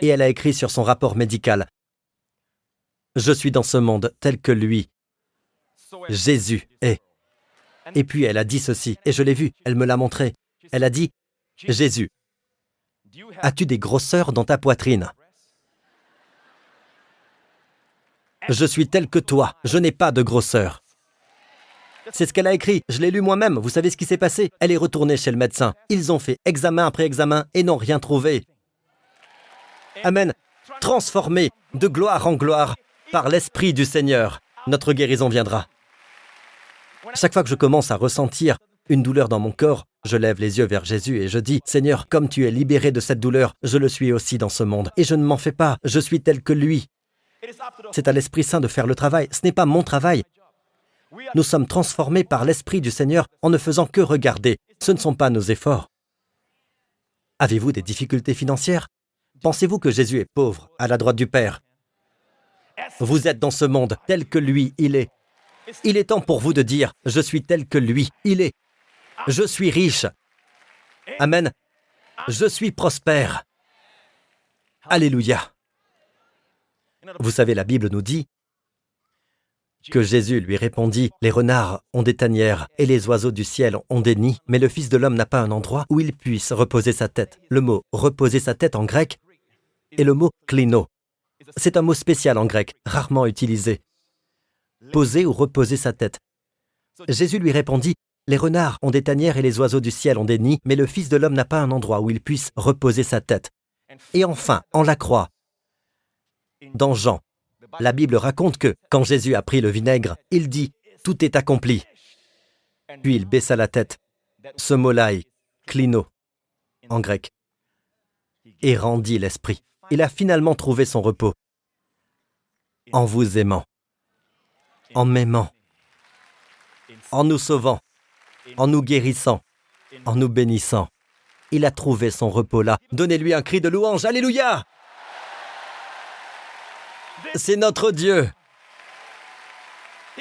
Et elle a écrit sur son rapport médical Je suis dans ce monde tel que lui, Jésus, est. Et puis elle a dit ceci, et je l'ai vu, elle me l'a montré. Elle a dit Jésus, as-tu des grosseurs dans ta poitrine? Je suis tel que toi, je n'ai pas de grosseur. C'est ce qu'elle a écrit, je l'ai lu moi-même, vous savez ce qui s'est passé? Elle est retournée chez le médecin. Ils ont fait examen après examen et n'ont rien trouvé. Amen. Transformé de gloire en gloire par l'Esprit du Seigneur, notre guérison viendra. Chaque fois que je commence à ressentir une douleur dans mon corps, je lève les yeux vers Jésus et je dis, Seigneur, comme tu es libéré de cette douleur, je le suis aussi dans ce monde. Et je ne m'en fais pas, je suis tel que lui. C'est à l'Esprit Saint de faire le travail, ce n'est pas mon travail. Nous sommes transformés par l'Esprit du Seigneur en ne faisant que regarder. Ce ne sont pas nos efforts. Avez-vous des difficultés financières? Pensez-vous que Jésus est pauvre, à la droite du Père? Vous êtes dans ce monde tel que lui, il est. Il est temps pour vous de dire, je suis tel que lui, il est. Je suis riche. Amen. Je suis prospère. Alléluia. Vous savez, la Bible nous dit que Jésus lui répondit, Les renards ont des tanières et les oiseaux du ciel ont des nids, mais le Fils de l'homme n'a pas un endroit où il puisse reposer sa tête. Le mot reposer sa tête en grec est le mot klino. C'est un mot spécial en grec, rarement utilisé. Poser ou reposer sa tête. Jésus lui répondit, Les renards ont des tanières et les oiseaux du ciel ont des nids, mais le Fils de l'homme n'a pas un endroit où il puisse reposer sa tête. Et enfin, en la croix, dans Jean, la Bible raconte que quand Jésus a pris le vinaigre, il dit ⁇ Tout est accompli ⁇ Puis il baissa la tête. Ce mot-là est clino en grec. Et rendit l'esprit. Il a finalement trouvé son repos. En vous aimant. En m'aimant. En nous sauvant. En nous guérissant. En nous bénissant. Il a trouvé son repos là. Donnez-lui un cri de louange. Alléluia c'est notre Dieu.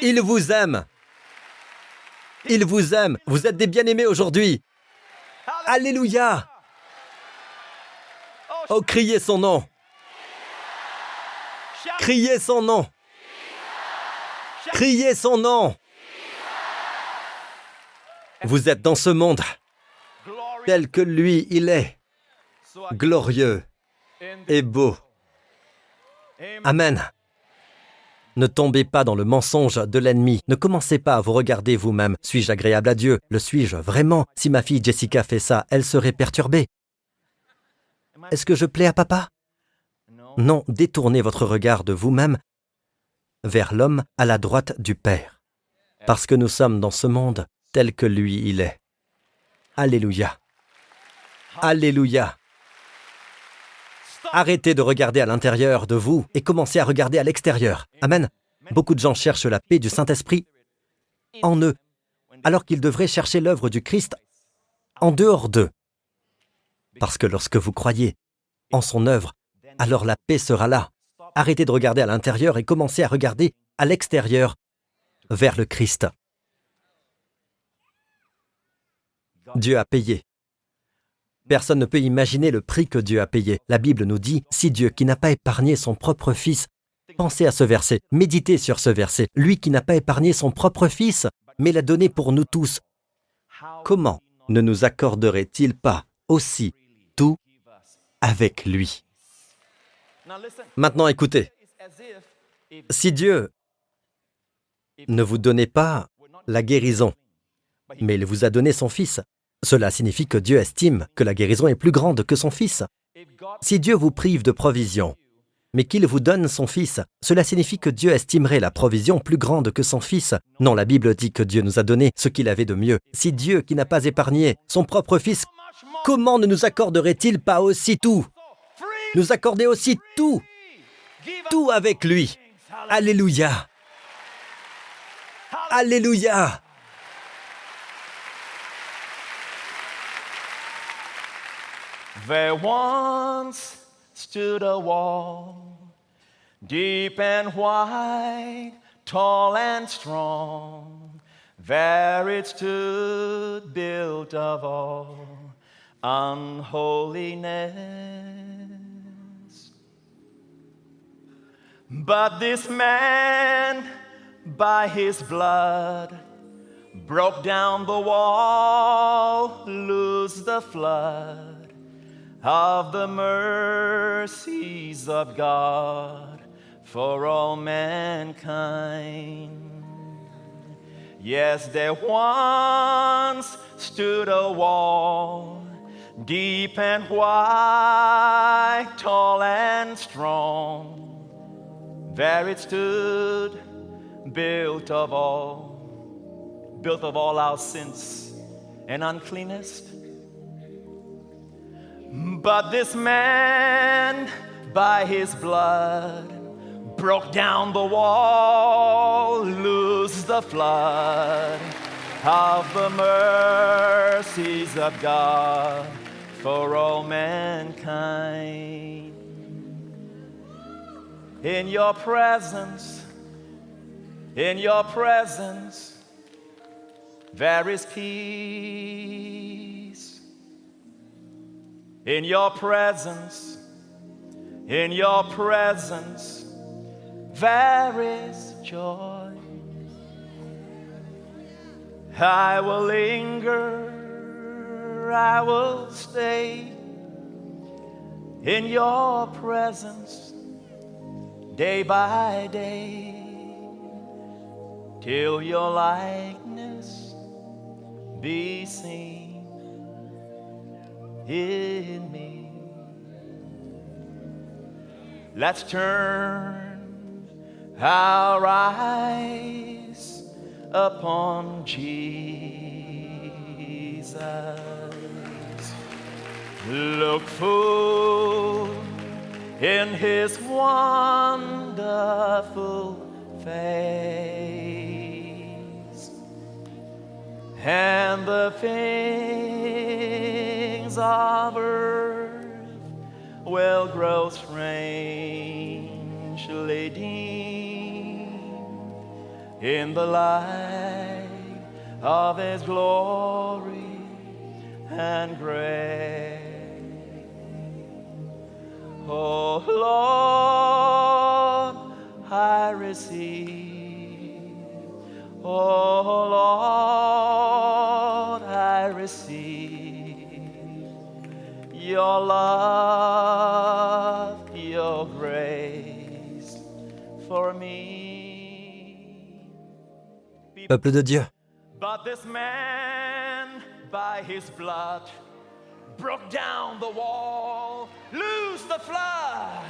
Il vous aime. Il vous aime. Vous êtes des bien-aimés aujourd'hui. Alléluia. Oh, criez son nom. Criez son nom. Criez son nom. Vous êtes dans ce monde tel que lui, il est, glorieux et beau. Amen. Ne tombez pas dans le mensonge de l'ennemi. Ne commencez pas à vous regarder vous-même. Suis-je agréable à Dieu? Le suis-je vraiment? Si ma fille Jessica fait ça, elle serait perturbée. Est-ce que je plais à papa? Non, détournez votre regard de vous-même vers l'homme à la droite du Père. Parce que nous sommes dans ce monde tel que lui il est. Alléluia. Alléluia. Arrêtez de regarder à l'intérieur de vous et commencez à regarder à l'extérieur. Amen. Beaucoup de gens cherchent la paix du Saint-Esprit en eux, alors qu'ils devraient chercher l'œuvre du Christ en dehors d'eux. Parce que lorsque vous croyez en son œuvre, alors la paix sera là. Arrêtez de regarder à l'intérieur et commencez à regarder à l'extérieur, vers le Christ. Dieu a payé Personne ne peut imaginer le prix que Dieu a payé. La Bible nous dit, si Dieu qui n'a pas épargné son propre Fils, pensez à ce verset, méditez sur ce verset, lui qui n'a pas épargné son propre Fils, mais l'a donné pour nous tous, comment ne nous accorderait-il pas aussi Maintenant écoutez, si Dieu ne vous donnait pas la guérison, mais il vous a donné son Fils, cela signifie que Dieu estime que la guérison est plus grande que son Fils. Si Dieu vous prive de provision, mais qu'il vous donne son Fils, cela signifie que Dieu estimerait la provision plus grande que son Fils. Non, la Bible dit que Dieu nous a donné ce qu'il avait de mieux. Si Dieu, qui n'a pas épargné son propre Fils, comment ne nous accorderait-il pas aussi tout? Nous accorder aussi tout. Tout avec lui. Alléluia. Alléluia stood the wall, deep and wide, tall and strong. There it stood, built of all unholiness. But this man, by his blood, broke down the wall, loosed the flood of the mercies of God for all mankind. Yes, there once stood a wall, deep and wide, tall and strong. There it stood, built of all, built of all our sins and uncleanness. But this man, by his blood, broke down the wall, loosed the flood of the mercies of God for all mankind. In your presence, in your presence, there is peace. In your presence, in your presence, there is joy. I will linger, I will stay in your presence day by day till your likeness be seen in me. Let's turn our eyes upon Jesus. Look full in his wonderful face, and the things of earth will grow strangely dim in the light of his glory and grace. Oh Lord, I receive. Oh your love, your grace for me. Peuple de Dieu, But this man, by his blood, broke down the wall, loosed the flood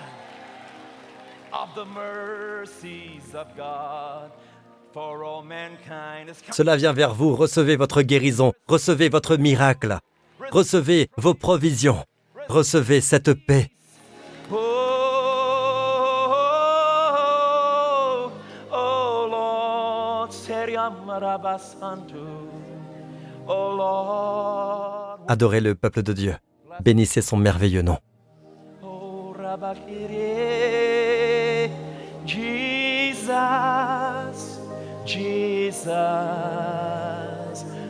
of the mercies of God for all mankind. is cela vient vers vous. Recevez votre guérison, recevez votre miracle, recevez vos provisions, recevez cette paix. Oh, oh. Oh Adorez le peuple de Dieu. Bénissez son merveilleux nom. Jesus, Jesus,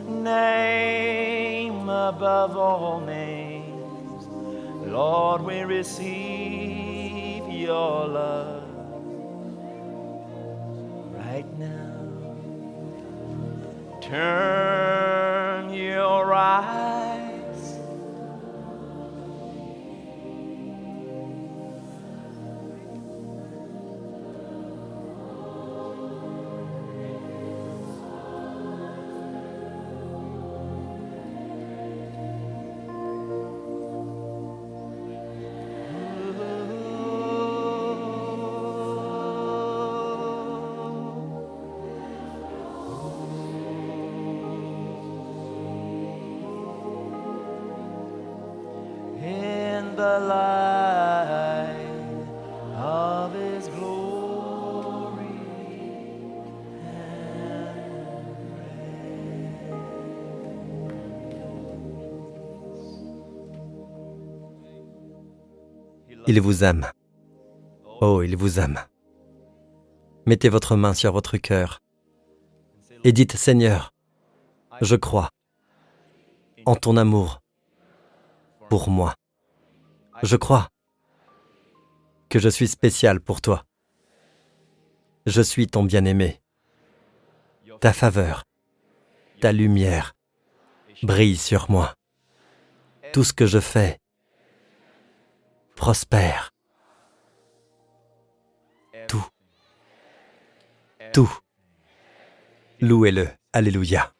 name above all names. Lord, we receive your love right now. Turn your eyes Il vous aime. Oh, il vous aime. Mettez votre main sur votre cœur et dites, Seigneur, je crois en ton amour pour moi. Je crois que je suis spécial pour toi. Je suis ton bien-aimé. Ta faveur, ta lumière brille sur moi. Tout ce que je fais prospère. Tout. Tout. Louez-le. Alléluia.